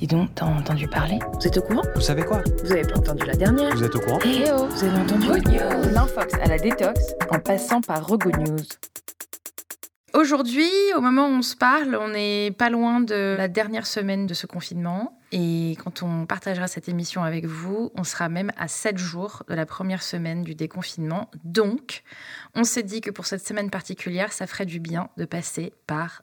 Dis donc, t'as entendu parler Vous êtes au courant Vous savez quoi Vous avez pas entendu la dernière Vous êtes au courant Eh oh, vous avez entendu Good De l'infox à la détox, en passant par Regood News. Aujourd'hui, au moment où on se parle, on n'est pas loin de la dernière semaine de ce confinement. Et quand on partagera cette émission avec vous, on sera même à 7 jours de la première semaine du déconfinement. Donc, on s'est dit que pour cette semaine particulière, ça ferait du bien de passer par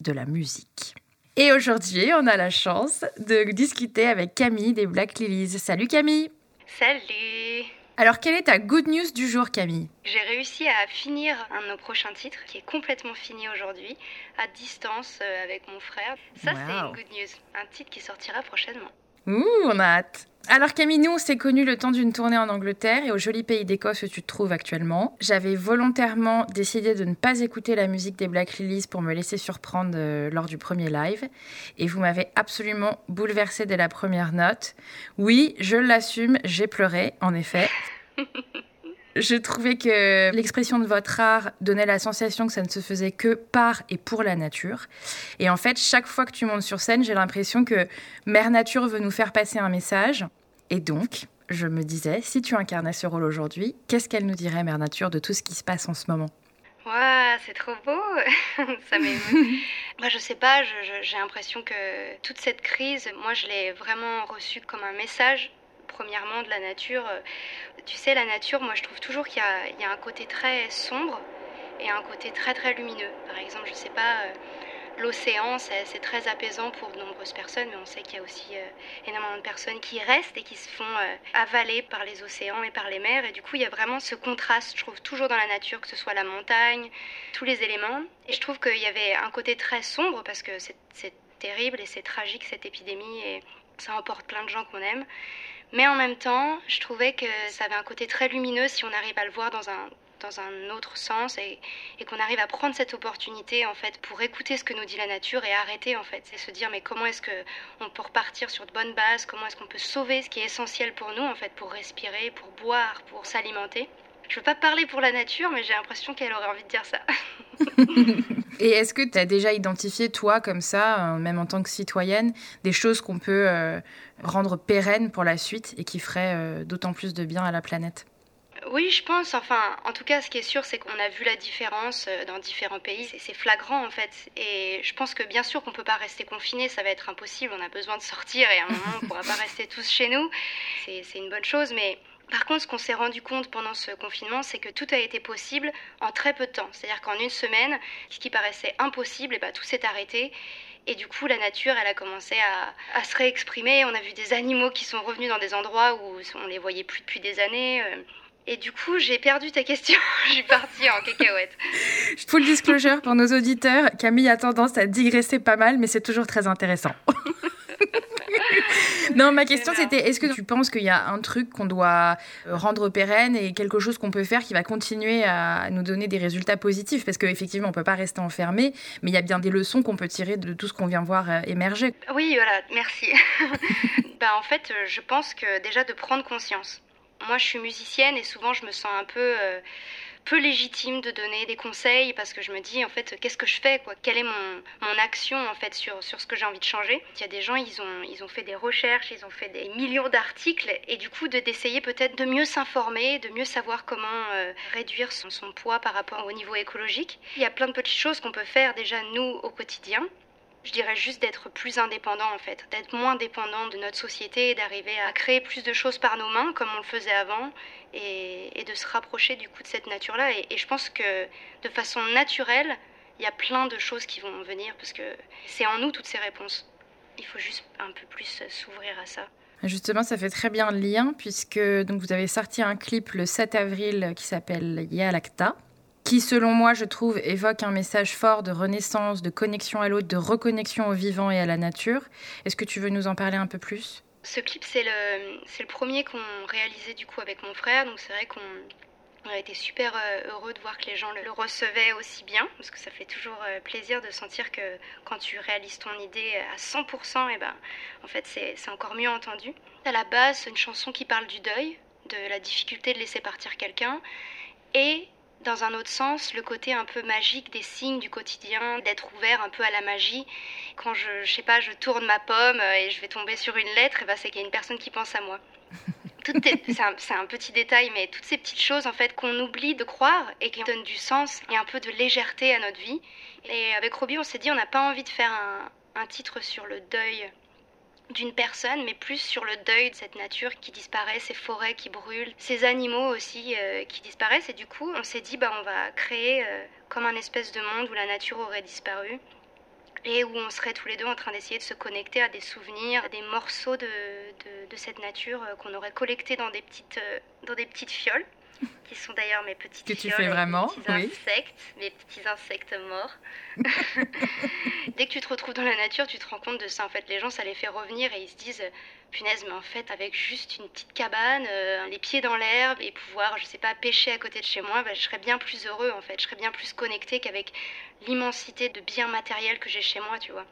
de la musique. Et aujourd'hui, on a la chance de discuter avec Camille des Black Lilies. Salut Camille Salut Alors, quelle est ta good news du jour, Camille? J'ai réussi à finir un de nos prochains titres, qui est complètement fini aujourd'hui, à distance euh, avec mon frère. Ça, c'est une good news. Un titre qui sortira prochainement. Ouh, on a hâte. Alors Camille, nous on s'est connus le temps d'une tournée en Angleterre et au joli pays d'Écosse où tu te trouves actuellement. J'avais volontairement décidé de ne pas écouter la musique des Black Lilies pour me laisser surprendre euh, lors du premier live. Et vous m'avez absolument bouleversée dès la première note. Oui, je l'assume, j'ai pleuré, en effet. Je trouvais que l'expression de votre art donnait la sensation que ça ne se faisait que par et pour la nature. Et en fait, chaque fois que tu montes sur scène, j'ai l'impression que Mère Nature veut nous faire passer un message. Et donc, je me disais, si tu incarnais ce rôle aujourd'hui, qu'est-ce qu'elle nous dirait, Mère Nature, de tout ce qui se passe en ce moment? Waouh, c'est trop beau Ça m'émeut. Moi, je sais pas, j'ai l'impression que toute cette crise, moi, je l'ai vraiment reçue comme un message, premièrement, de la nature. Tu sais, la nature, moi, je trouve toujours qu'il y a, un côté très sombre et un côté très, très lumineux. Par exemple, je sais pas, euh, l'océan, c'est très apaisant pour de nombreuses personnes, mais on sait qu'il y a aussi euh, énormément de personnes qui restent et qui se font euh, avaler par les océans et par les mers. Et du coup, il y a vraiment ce contraste, je trouve, toujours dans la nature, que ce soit la montagne, tous les éléments. Et je trouve qu'il y avait un côté très sombre parce que c'est terrible et c'est tragique cette épidémie et ça emporte plein de gens qu'on aime. Mais en même temps, je trouvais que ça avait un côté très lumineux si on arrive à le voir dans un, dans un autre sens et, et qu'on arrive à prendre cette opportunité en fait pour écouter ce que nous dit la nature et arrêter en fait. Et se dire mais comment est-ce que on peut repartir sur de bonnes bases? Comment est-ce qu'on peut sauver ce qui est essentiel pour nous en fait pour respirer pour boire pour s'alimenter? Je veux pas parler pour la nature mais j'ai l'impression qu'elle aurait envie de dire ça Et est-ce que tu as déjà identifié, toi, comme ça, euh, même en tant que citoyenne, des choses qu'on peut euh, rendre pérennes pour la suite et qui feraient euh, d'autant plus de bien à la planète? Oui, je pense. Enfin, en tout cas, ce qui est sûr, c'est qu'on a vu la différence dans différents pays. C'est- flagrant, en fait. Et je pense que bien sûr qu'on ne peut pas rester confiné, ça va être impossible. On a besoin de sortir et à un moment, on ne pourra pas rester tous chez nous. C'est une bonne chose. Mais par contre, ce qu'on s'est rendu compte pendant ce confinement, c'est que tout a été possible en très peu de temps. C'est-à-dire qu'en une semaine, ce qui paraissait impossible, et ben, tout s'est arrêté. Et du coup, la nature, elle a commencé à, à se réexprimer. On a vu des animaux qui sont revenus dans des endroits où on les voyait plus depuis des années. Euh, Et du coup, j'ai perdu ta question. Je suis partie en cacahuète. Full disclosure pour nos auditeurs, Camille a tendance à digresser pas mal, mais c'est toujours très intéressant. non, ma question c'était est-ce que tu penses qu'il y a un truc qu'on doit euh, rendre pérenne et quelque chose qu'on peut faire qui va continuer à nous donner des résultats positifs? Parce qu'effectivement, on peut pas rester enfermé, mais il y a bien des leçons qu'on peut tirer de tout ce qu'on vient voir euh, émerger. Oui, voilà, merci. bah, en fait, je pense que déjà de prendre conscience. Moi, je suis musicienne et souvent, je me sens un peu, euh, peu légitime de donner des conseils parce que je me dis, en fait, qu'est-ce que je fais quoi? Quelle est mon, mon action, en fait, sur, sur ce que j'ai envie de changer? Il y a des gens, ils ont, ils ont fait des recherches, ils ont fait des millions d'articles et du coup, de d'essayer peut-être de mieux s'informer, de mieux savoir comment euh, réduire son, son poids par rapport au niveau écologique. Il y a plein de petites choses qu'on peut faire déjà, nous, au quotidien je dirais juste d'être plus indépendant en fait, d'être moins dépendant de notre société et d'arriver à créer plus de choses par nos mains comme on le faisait avant et, de se rapprocher du coup de cette nature-là. Et, et je pense que de façon naturelle, il y a plein de choses qui vont venir parce que c'est en nous toutes ces réponses. Il faut juste un peu plus s'ouvrir à ça. Justement, ça fait très bien le lien puisque donc vous avez sorti un clip le 7 avril qui s'appelle Yalakta, qui selon moi, je trouve, évoque un message fort de renaissance, de connexion à l'autre, de reconnexion au vivant et à la nature. Est-ce que tu veux nous en parler un peu plus? Ce clip, c'est le, le premier qu'on réalisait du coup avec mon frère, donc c'est vrai qu'on on a été super euh, heureux de voir que les gens le, recevaient aussi bien, parce que ça fait toujours euh, plaisir de sentir que quand tu réalises ton idée à 100%, et ben, en fait c'est c'est encore mieux entendu. À la base, c'est une chanson qui parle du deuil, de la difficulté de laisser partir quelqu'un, et dans un autre sens, le côté un peu magique des signes du quotidien, d'être ouvert un peu à la magie. Quand je, je sais pas, je tourne ma pomme euh, et je vais tomber sur une lettre, et ben c'est qu'il y a une personne qui pense à moi. C'est un, un, petit détail, mais toutes ces petites choses en fait qu'on oublie de croire et qui donnent du sens et un peu de légèreté à notre vie. Et avec Robbie, on s'est dit on n'a pas envie de faire un, un titre sur le deuil d'une personne, mais plus sur le deuil de cette nature qui disparaît, ces forêts qui brûlent, ces animaux aussi euh, qui disparaissent. Et du coup, on s'est dit, bah, on va créer euh, comme un espèce de monde où la nature aurait disparu et où on serait tous les deux en train d'essayer de se connecter à des souvenirs, à des morceaux de, de, cette nature euh, qu'on aurait collectés dans des petites, dans des petites fioles qui sont d'ailleurs mes petites que tu fais vraiment, mes petits insectes, mes petits insectes morts. Dès que tu te retrouves dans la nature, tu te rends compte de ça. En fait, les gens, ça les fait revenir et ils se disent, punaise, mais en fait, avec juste une petite cabane, euh, les pieds dans l'herbe et pouvoir, je sais pas, pêcher à côté de chez moi, bah, je serais bien plus heureux en fait. Je serais bien plus connecté qu'avec l'immensité de biens matériels que j'ai chez moi, tu vois.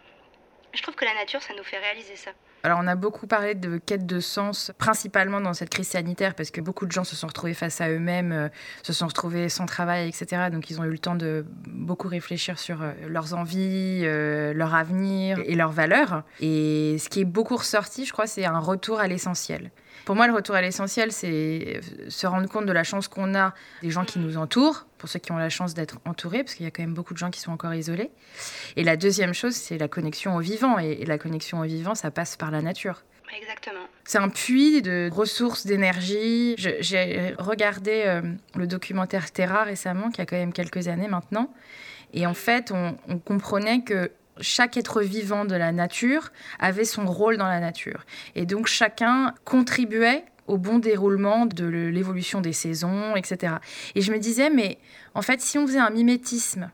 Je trouve que la nature, ça nous fait réaliser ça. Alors on a beaucoup parlé de quête de sens, principalement dans cette crise sanitaire, parce que beaucoup de gens se sont retrouvés face à eux-mêmes, euh, se sont retrouvés sans travail, etc. Donc ils ont eu le temps de beaucoup réfléchir sur euh, leurs envies, euh, leur avenir et leurs valeurs. Et ce qui est beaucoup ressorti, je crois, c'est un retour à l'essentiel. Pour moi, le retour à l'essentiel, c'est se rendre compte de la chance qu'on a des gens qui nous entourent, pour ceux qui ont la chance d'être entourés, parce qu'il y a quand même beaucoup de gens qui sont encore isolés. Et la deuxième chose, c'est la connexion au vivant. Et, la connexion au vivant, ça passe par la nature. Exactement. C'est un puits de ressources, d'énergie. J'ai regardé euh, le documentaire Terra récemment, qui a quand même quelques années maintenant. Et en fait, on, on comprenait que chaque être vivant de la nature avait son rôle dans la nature. Et donc chacun contribuait au bon déroulement de l'évolution des saisons, etc. Et je me disais, mais en fait, si on faisait un mimétisme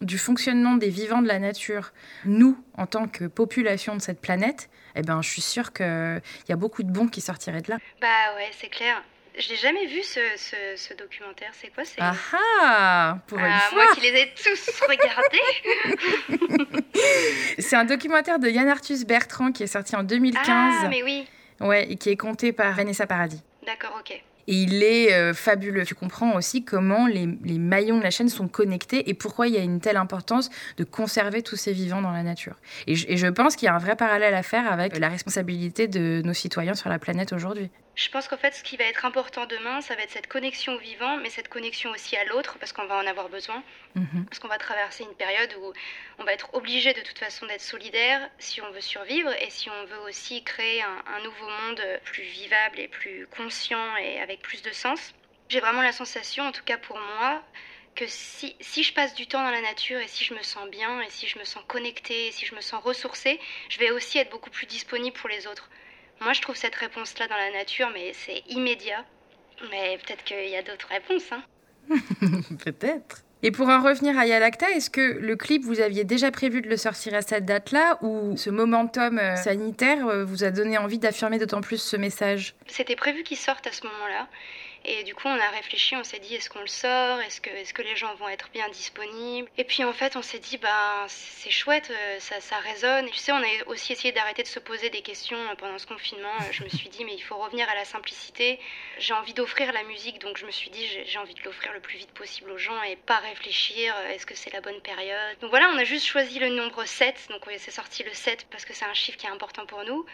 du fonctionnement des vivants de la nature, nous, en tant que population de cette planète, eh ben, je suis sûre qu'il y a beaucoup de bons qui sortiraient de là. Bah ouais, c'est clair. Je n'ai jamais vu ce, ce, documentaire. C'est quoi Ah ah Pour une ah, fois Moi qui les ai tous regardés C'est un documentaire de Yann Arthus Bertrand qui est sorti en 2015. Ah, mais oui Ouais, et qui est compté par Vanessa Paradis. D'accord, ok. Et il est euh, fabuleux. Tu comprends aussi comment les, les, maillons de la chaîne sont connectés et pourquoi il y a une telle importance de conserver tous ces vivants dans la nature. Et je, et je pense qu'il y a un vrai parallèle à faire avec la responsabilité de nos citoyens sur la planète aujourd'hui. Je pense qu'en fait, ce qui va être important demain, ça va être cette connexion au vivant, mais cette connexion aussi à l'autre, parce qu'on va en avoir besoin. Mhm. Parce qu'on va traverser une période où on va être obligé de toute façon d'être solidaire si on veut survivre et si on veut aussi créer un, un nouveau monde plus vivable et plus conscient et avec plus de sens. J'ai vraiment la sensation, en tout cas pour moi, que si, si, je passe du temps dans la nature et si je me sens bien et si je me sens connectée et si je me sens ressourcée, je vais aussi être beaucoup plus disponible pour les autres. Moi, je trouve cette réponse-là dans la nature, mais c'est immédiat. Mais peut-être qu'il y a d'autres réponses. Hein. peut-être. Et pour en revenir à Yalacta, est-ce que le clip, vous aviez déjà prévu de le sortir à cette date-là ou ce momentum euh, sanitaire euh, vous a donné envie d'affirmer d'autant plus ce message? C'était prévu qu'il sorte à ce moment-là. Et du coup, on a réfléchi, on s'est dit est-ce qu'on le sort? Est-ce que, les gens vont être bien disponibles? Et puis en fait, on s'est dit bah c'est chouette, euh, ça, résonne. Et tu sais, on a aussi essayé d'arrêter de se poser des questions euh, pendant ce confinement. Euh, je me suis dit mais il faut revenir à la simplicité. J'ai envie d'offrir la musique, donc je me suis dit j'ai envie de l'offrir le plus vite possible aux gens et pas réfléchir est-ce que c'est la bonne période? Donc voilà, on a juste choisi le nombre 7, donc c'est sorti le 7 parce que c'est un chiffre qui est important pour nous.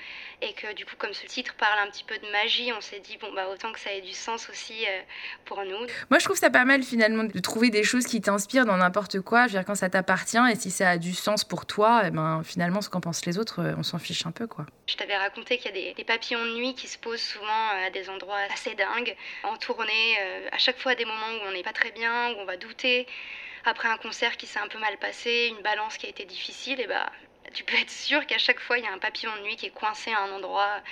Et que du coup, comme ce titre parle un petit peu de magie, on s'est dit bon bah autant que ça ait du sens aussi euh, pour nous. Moi, je trouve ça pas mal finalement de trouver des choses qui t'inspirent dans n'importe quoi. Je veux dire, quand ça t'appartient et si ça a du sens pour toi, eh ben, finalement, ce qu'en pensent les autres, euh, on s'en fiche un peu. quoi. Je t'avais raconté qu'il y a des, papillons de nuit qui se posent souvent euh, à des endroits assez dingues, en tournée, à chaque fois à des moments où on n'est pas très bien, où on va douter après un concert qui s'est un peu mal passé, une balance qui a été difficile, et bah tu peux être sûr qu'à chaque fois, il y a un papillon de nuit qui est coincé à un endroit,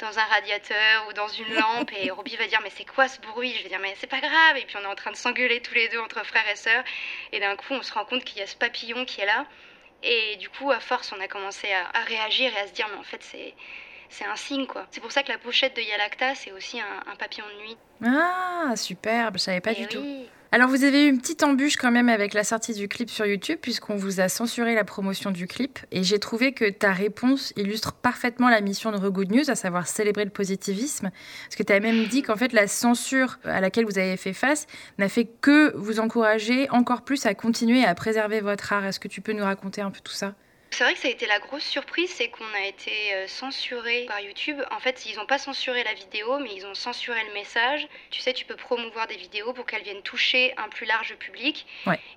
dans un radiateur ou dans une lampe, et Robbie va dire Mais c'est quoi ce bruit? Je vais dire Mais c'est pas grave. Et puis on est en train de s'engueuler tous les deux entre frères et sœurs, et d'un coup, on se rend compte qu'il y a ce papillon qui est là. Et du coup, à force, on a commencé à, réagir et à se dire Mais en fait, c'est. C'est un signe quoi. C'est pour ça que la pochette de Yalacta, c'est aussi un, papillon de nuit. Ah, superbe, je savais pas du oui. tout. Alors vous avez eu une petite embûche quand même avec la sortie du clip sur YouTube puisqu'on vous a censuré la promotion du clip et j'ai trouvé que ta réponse illustre parfaitement la mission de Regood News, à savoir célébrer le positivisme. Parce que tu as même dit qu'en fait la censure à laquelle vous avez fait face n'a fait que vous encourager encore plus à continuer à préserver votre art. Est-ce que tu peux nous raconter un peu tout ça? C'est vrai que ça a été la grosse surprise, c'est qu'on a été euh, censuré par YouTube. En fait, ils n'ont pas censuré la vidéo, mais ils ont censuré le message. Tu sais, tu peux promouvoir des vidéos pour qu'elles viennent toucher un plus large public.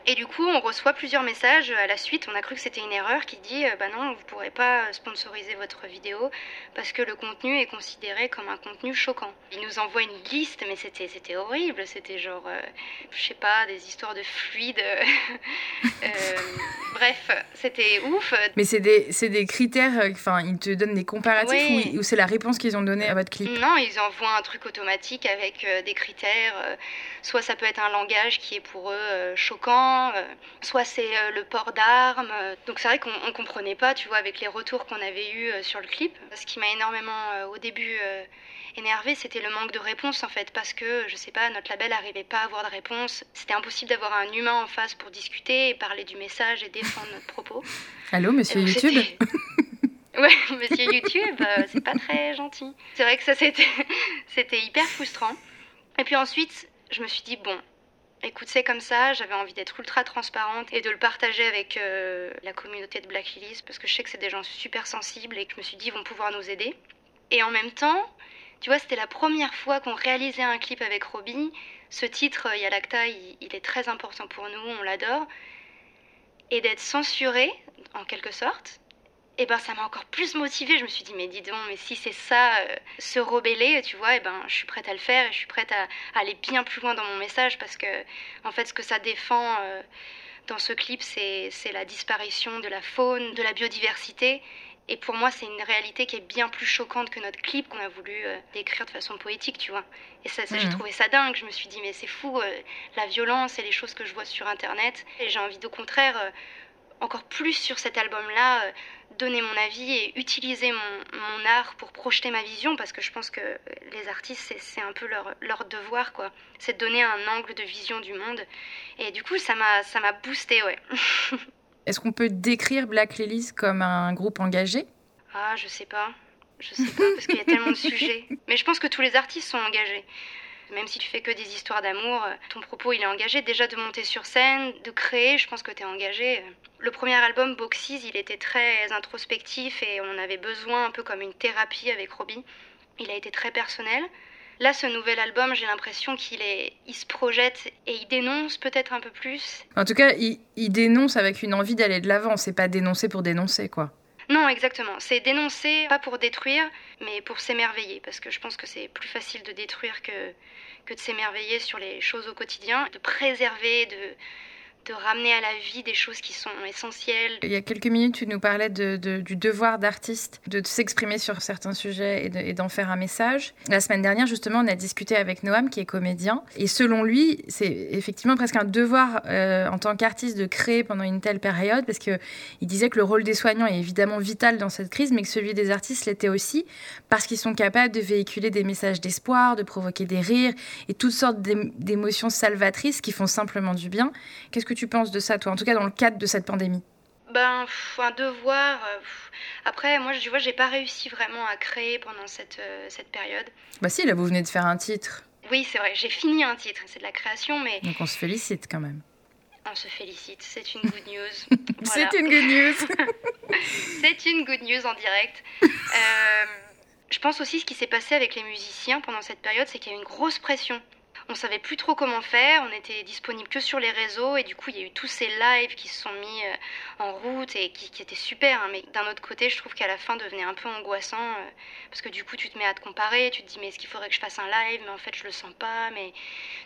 Et du coup, on reçoit plusieurs messages à la suite. On a cru que c'était une erreur qui dit euh, bah non, vous ne pourrez pas sponsoriser votre vidéo parce que le contenu est considéré comme un contenu choquant. Ils nous envoient une liste, mais c'était c'était horrible. C'était genre, euh, je sais pas, des histoires de fluides. bref, c'était ouf. Mais c'est des, des, critères, euh, enfin, ils te donnent des comparatifs ou, c'est la réponse qu'ils ont donnée à votre clip Non, ils envoient un truc automatique avec euh, des critères. Euh, soit ça peut être un langage qui est pour eux choquant, soit c'est le port d'armes. Donc c'est vrai qu'on ne comprenait pas, tu vois, avec les retours qu'on avait eus sur le clip. Ce qui m'a énormément, au début, énervé, c'était le manque de réponse en fait, parce que, je sais pas, notre label n'arrivait pas à avoir de réponse. C'était impossible d'avoir un humain en face pour discuter et parler du message et défendre notre propos. Allô, monsieur YouTube Ouais, monsieur YouTube, euh, c'est pas très gentil. C'est vrai que ça, c'était, c'était hyper frustrant. Et puis ensuite, je me suis dit, bon, écoute, c'est comme ça, j'avais envie d'être ultra transparente et de le partager avec euh, la communauté de Black Lilies, parce que je sais que c'est des gens super sensibles et que je me suis dit, ils vont pouvoir nous aider. Et en même temps, tu vois, c'était la première fois qu'on réalisait un clip avec Robbie. Ce titre, Yalakta, il, est très important pour nous, on l'adore. Et d'être censuré, en quelque sorte, eh ben ça m'a encore plus motivée. Je me suis dit, mais dis donc, mais si c'est ça, euh, se rebeller, tu vois, eh ben je suis prête à le faire et je suis prête à, aller bien plus loin dans mon message parce que, en fait, ce que ça défend euh, dans ce clip, c'est la disparition de la faune, de la biodiversité et pour moi, c'est une réalité qui est bien plus choquante que notre clip qu'on a voulu euh, décrire de façon poétique, tu vois. Et ça, j'ai mhm. trouvé ça dingue. Je me suis dit, mais c'est fou, euh, la violence et les choses que je vois sur Internet. Et j'ai envie, au contraire, euh, encore plus sur cet album-là, donner mon avis et utiliser mon, mon, art pour projeter ma vision, parce que je pense que les artistes, c'est un peu leur, leur devoir, quoi. C'est de donner un angle de vision du monde. Et du coup, ça m'a boosté, ouais. Est-ce qu'on peut décrire Black Lilies comme un groupe engagé? Ah, je sais pas. Je sais pas, parce qu'il y a tellement de sujets. Mais je pense que tous les artistes sont engagés. Même si tu fais que des histoires d'amour, ton propos il est engagé. Déjà de monter sur scène, de créer, je pense que tu es engagé. Le premier album, Boxes, il était très introspectif et on avait besoin un peu comme une thérapie avec Robbie. Il a été très personnel. Là, ce nouvel album, j'ai l'impression qu'il est, il se projette et il dénonce peut-être un peu plus. En tout cas, il, dénonce avec une envie d'aller de l'avant. C'est pas dénoncer pour dénoncer, quoi. Non, exactement. C'est dénoncer, pas pour détruire, mais pour s'émerveiller. Parce que je pense que c'est plus facile de détruire que, que de s'émerveiller sur les choses au quotidien, de préserver, de, de ramener à la vie des choses qui sont essentielles. Il y a quelques minutes, tu nous parlais du devoir d'artiste de s'exprimer sur certains sujets et d'en faire un message. La semaine dernière, justement, on a discuté avec Noam, qui est comédien. Et selon lui, c'est effectivement presque un devoir euh, en tant qu'artiste de créer pendant une telle période, parce qu'il disait que le rôle des soignants est évidemment vital dans cette crise, mais que celui des artistes l'était aussi, parce qu'ils sont capables de véhiculer des messages d'espoir, de provoquer des rires et toutes sortes d'émotions salvatrices qui font simplement du bien. Qu'est-ce que tu penses de ça, toi, en tout cas dans le cadre de cette pandémie ben, un devoir. Euh, après, moi, je vois, j'ai pas réussi vraiment à créer pendant cette, euh, cette période. Bah si, là, vous venez de faire un titre. Oui, c'est vrai, j'ai fini un titre, c'est de la création, mais... Donc on se félicite quand même. On se félicite, c'est une good news. c'est une good news. c'est une good news en direct. Euh, je pense aussi ce qui s'est passé avec les musiciens pendant cette période, c'est qu'il y a eu une grosse pression on savait plus trop comment faire, on était disponible que sur les réseaux et du coup il y a eu tous ces lives qui se sont mis euh, en route et qui, étaient super. Hein. mais d'un autre côté, je trouve qu'à la fin devenait un peu angoissant euh, parce que du coup tu te mets à te comparer, tu te dis mais est-ce qu'il faudrait que je fasse un live? Mais en fait je le sens pas. Mais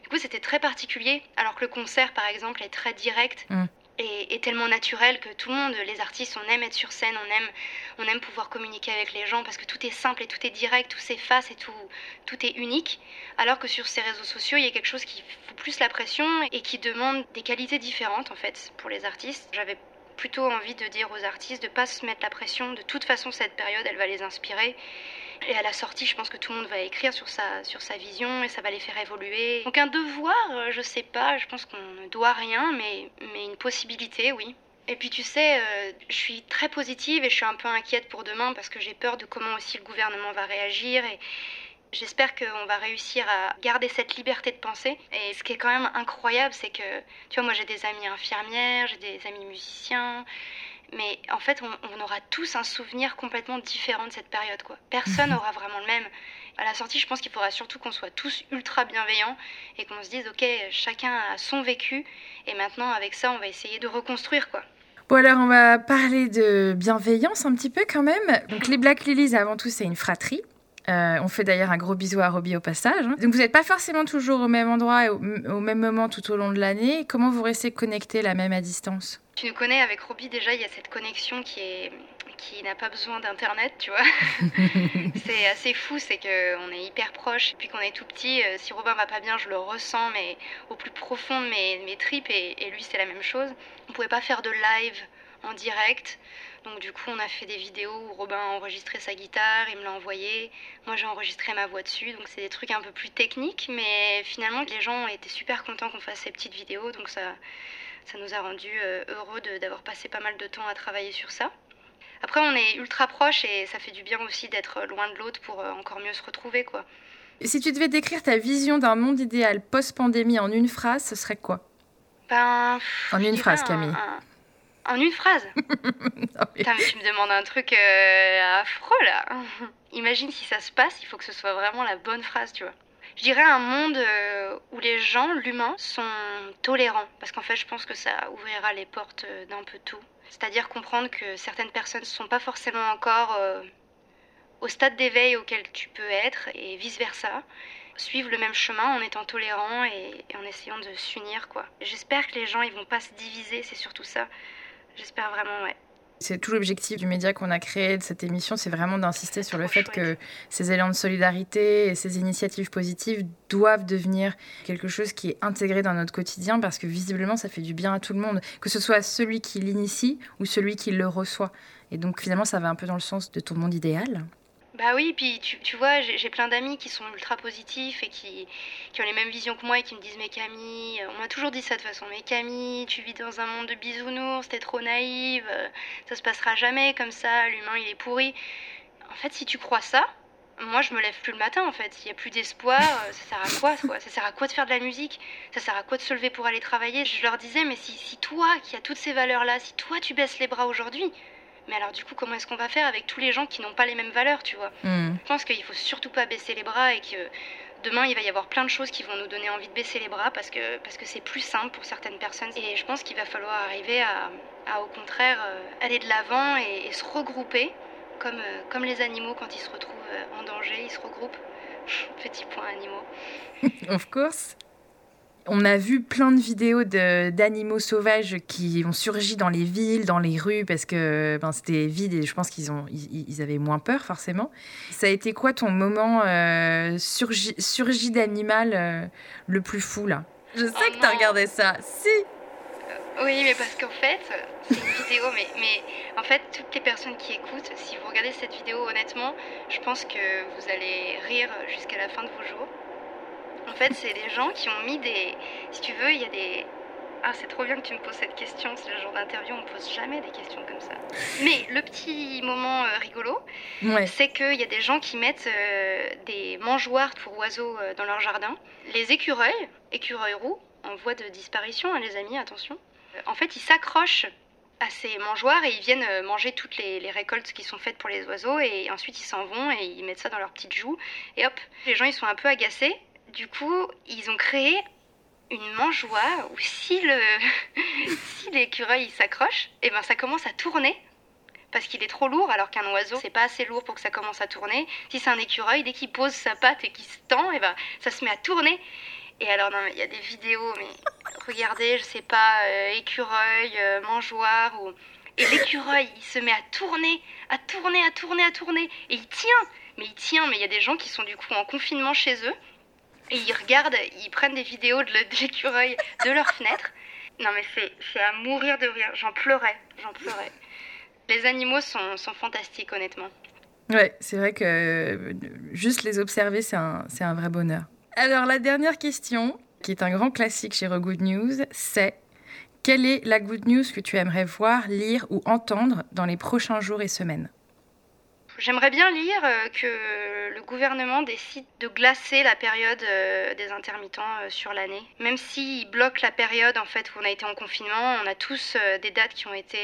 du coup c'était très particulier. Alors que le concert par exemple est très direct. Mm est, tellement naturel que tout le monde, les artistes, on aime être sur scène, on aime, on aime pouvoir communiquer avec les gens parce que tout est simple et tout est direct, tout s'efface et tout, tout est unique. Alors que sur ces réseaux sociaux, il y a quelque chose qui fout plus la pression et qui demande des qualités différentes en fait pour les artistes. J'avais plutôt envie de dire aux artistes de pas se mettre la pression. De toute façon, cette période, elle va les inspirer Et à la sortie, je pense que tout le monde va écrire sur sa, sur sa vision et ça va les faire évoluer. Donc un devoir, euh, je sais pas, je pense qu'on ne doit rien, mais, mais une possibilité, oui. Et puis tu sais, euh, je suis très positive et je suis un peu inquiète pour demain parce que j'ai peur de comment aussi le gouvernement va réagir et j'espère qu'on va réussir à garder cette liberté de penser. Et ce qui est quand même incroyable, c'est que, tu vois, moi j'ai des amis infirmières, j'ai des amis musiciens, mais en fait, on, aura tous un souvenir complètement différent de cette période, quoi. Personne n'aura vraiment le même. À la sortie, je pense qu'il faudra surtout qu'on soit tous ultra bienveillants et qu'on se dise, ok, chacun a son vécu, et maintenant, avec ça, on va essayer de reconstruire, quoi. Bon alors on va parler de bienveillance un petit peu quand même. Donc les Black Lilies avant tout c'est une fratrie. Euh, on fait d'ailleurs un gros bisou à Robbie au passage. Donc vous n'êtes pas forcément toujours au même endroit et au, même moment tout au long de l'année. Comment vous restez connectés la même à distance? Tu nous connais avec Robbie déjà, il y a cette connexion qui est qui n'a pas besoin d'internet, tu vois. c'est assez fou, c'est qu'on est hyper proche. Depuis qu'on est tout petit, euh, si Robin va pas bien, je le ressens, mais au plus profond de mes, mes tripes, et, et lui c'est la même chose. On pouvait pas faire de live en direct. Donc du coup, on a fait des vidéos où Robin a enregistré sa guitare, il me l'a envoyé. Moi, j'ai enregistré ma voix dessus. Donc c'est des trucs un peu plus techniques, mais finalement, les gens étaient super contents qu'on fasse ces petites vidéos. Donc ça, ça nous a rendu euh, heureux d'avoir passé pas mal de temps à travailler sur ça. Après, on est ultra proches et ça fait du bien aussi d'être loin de l'autre pour euh, encore mieux se retrouver, quoi. Si tu devais décrire ta vision d'un monde idéal post-pandémie en une phrase, ce serait quoi? Ben. En une phrase, Camille. En une phrase Putain, mais tu me demandes un truc euh, affreux là. Imagine si ça se passe, il faut que ce soit vraiment la bonne phrase, tu vois. Je dirais un monde euh, où les gens, l'humain, sont tolérants. Parce qu'en fait, je pense que ça ouvrira les portes euh, d'un peu tout. C'est-à-dire comprendre que certaines personnes ne sont pas forcément encore au stade d'éveil auquel tu peux être et vice-versa. Suivre le même chemin en étant tolérant et, et en essayant de s'unir, quoi. J'espère que les gens, ils vont pas se diviser, c'est surtout ça. J'espère vraiment, ouais. C'est tout l'objectif du média qu'on a créé de cette émission, c'est vraiment d'insister sur le fait que ces élans de solidarité et ces initiatives positives doivent devenir quelque chose qui est intégré dans notre quotidien parce que visiblement ça fait du bien à tout le monde, que ce soit celui qui l'initie ou celui qui le reçoit. Et donc finalement ça va un peu dans le sens de ton monde idéal. Bah oui, puis tu, tu vois, j'ai plein d'amis qui sont ultra positifs et qui, qui, ont les mêmes visions que moi et qui me disent Mais Camille, on m'a toujours dit ça de toute façon, mais Camille, tu vis dans un monde de bisounours, t'es trop naïve, ça se passera jamais comme ça, l'humain il est pourri. En fait, si tu crois ça, moi je me lève plus le matin en fait, il n'y a plus d'espoir, ça sert à quoi, quoi? Ça sert à quoi de faire de la musique? Ça sert à quoi de se lever pour aller travailler? Je leur disais Mais si, si toi qui as toutes ces valeurs-là, si toi tu baisses les bras aujourd'hui, mais alors du coup, comment est-ce qu'on va faire avec tous les gens qui n'ont pas les mêmes valeurs, tu vois hmm. Je pense qu'il faut surtout pas baisser les bras et que demain, il va y avoir plein de choses qui vont nous donner envie de baisser les bras parce que parce que c'est plus simple pour certaines personnes. Et je pense qu'il va falloir arriver à, à au contraire, euh, aller de l'avant et, se regrouper comme, euh, comme les animaux quand ils se retrouvent euh, en danger, ils se regroupent. Petit point animaux. of course. On a vu plein de vidéos d'animaux sauvages qui ont surgi dans les villes, dans les rues, parce que ben, c'était vide et je pense qu'ils ont, ils, avaient moins peur forcément. Ça a été quoi ton moment euh, surgi, surgi d'animal euh, le plus fou là? Je sais que tu as regardé ça. Si euh, Oui, mais parce qu'en fait, c'est une vidéo, mais, mais en fait, toutes les personnes qui écoutent, si vous regardez cette vidéo honnêtement, je pense que vous allez rire jusqu'à la fin de vos jours. En fait, c'est des gens qui ont mis des. Si tu veux, il y a des. Ah, c'est trop bien que tu me poses cette question. C'est le genre d'interview, on ne pose jamais des questions comme ça. Mais le petit moment euh, rigolo, c'est qu'il y a des gens qui mettent euh, des mangeoires pour oiseaux euh, dans leur jardin. Les écureuils, écureuils roux, en voie de disparition, hein, les amis, attention. en fait, ils s'accrochent à ces mangeoires et ils viennent manger toutes les, les, récoltes qui sont faites pour les oiseaux et ensuite ils s'en vont et ils mettent ça dans leurs petites joues et hop, les gens ils sont un peu agacés du coup, ils ont créé une mangeoire où si le si l'écureuil s'accroche, et eh ben ça commence à tourner parce qu'il est trop lourd alors qu'un oiseau c'est pas assez lourd pour que ça commence à tourner. Si c'est un écureuil, dès qu'il pose sa patte et qu'il se tend, et eh ben ça se met à tourner. Et alors non, il y a des vidéos, mais regardez, je sais pas, euh, écureuil, euh, mangeoire ou et l'écureuil, il se met à tourner, à tourner, à tourner, à tourner et il tient. Mais il tient, mais il y a des gens qui sont du coup en confinement chez eux et ils regardent, ils prennent des vidéos de l'écureuil de leur fenêtre. Non mais c'est à mourir de rire, j'en pleurais, j'en pleurais. Les animaux sont, sont fantastiques honnêtement. Ouais, c'est vrai que euh, juste les observer, c'est un, un vrai bonheur. Alors la dernière question, qui est un grand classique chez Regood News, c'est quelle est la good news que tu aimerais voir, lire ou entendre dans les prochains jours et semaines? J'aimerais bien lire euh, que le gouvernement décide de glacer la période euh, des intermittents euh, sur l'année. Même s'il bloque la période en fait où on a été en confinement, on a tous des dates qui ont été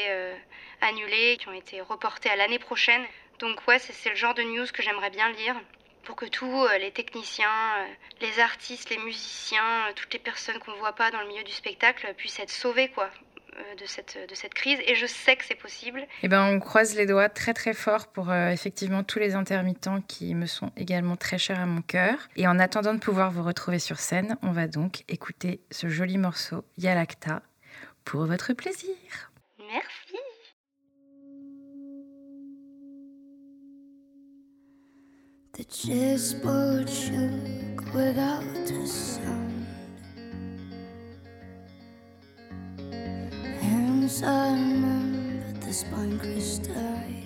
annulées, qui ont été reportées à l'année prochaine. Donc ouais, c'est le genre de news que j'aimerais bien lire pour que tous les techniciens, les artistes, les musiciens, toutes les personnes qu'on ne voit pas dans le milieu du spectacle puissent être sauvés quoi. Euh, de cette, de cette crise et je sais que c'est possible. Eh ben, on croise les doigts très très fort pour euh, effectivement tous les intermittents qui me sont également très chers à mon cœur. Et en attendant de pouvoir vous retrouver sur scène, on va donc écouter ce joli morceau Yalakta pour votre plaisir. Merci. Sun, but the spine crystallized.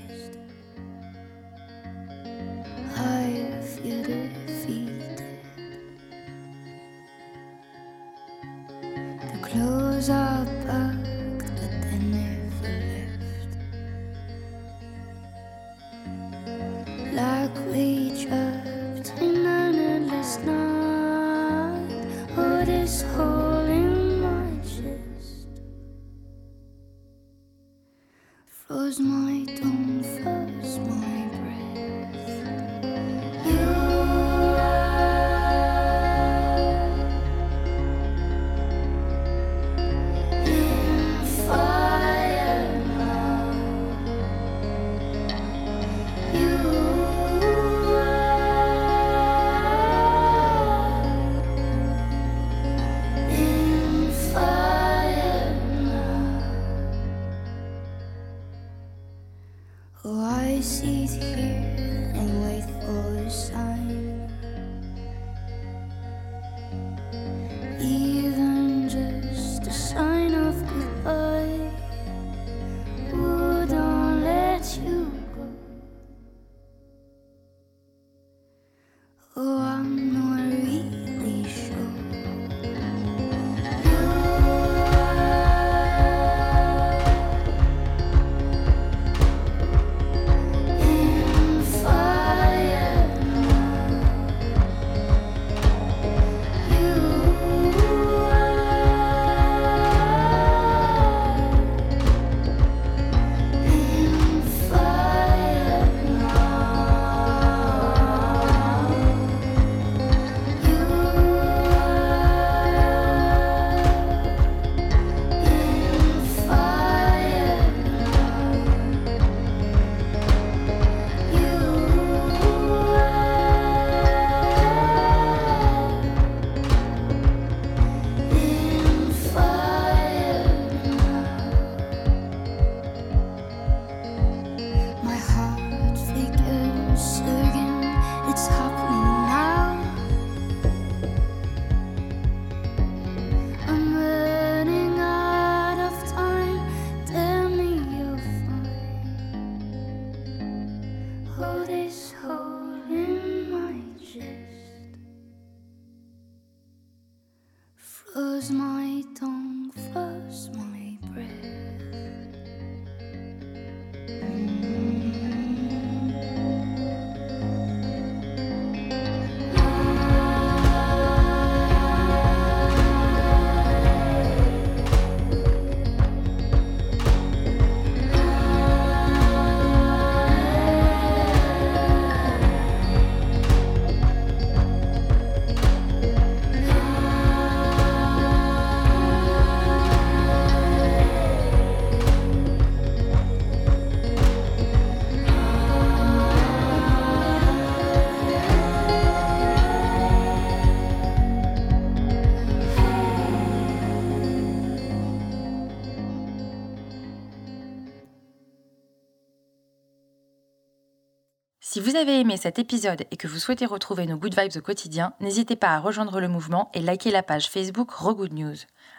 Avez aimé cet épisode et que vous souhaitez retrouver nos good vibes au quotidien, n'hésitez pas à rejoindre le mouvement et liker la page Facebook Regood News.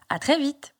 À très vite!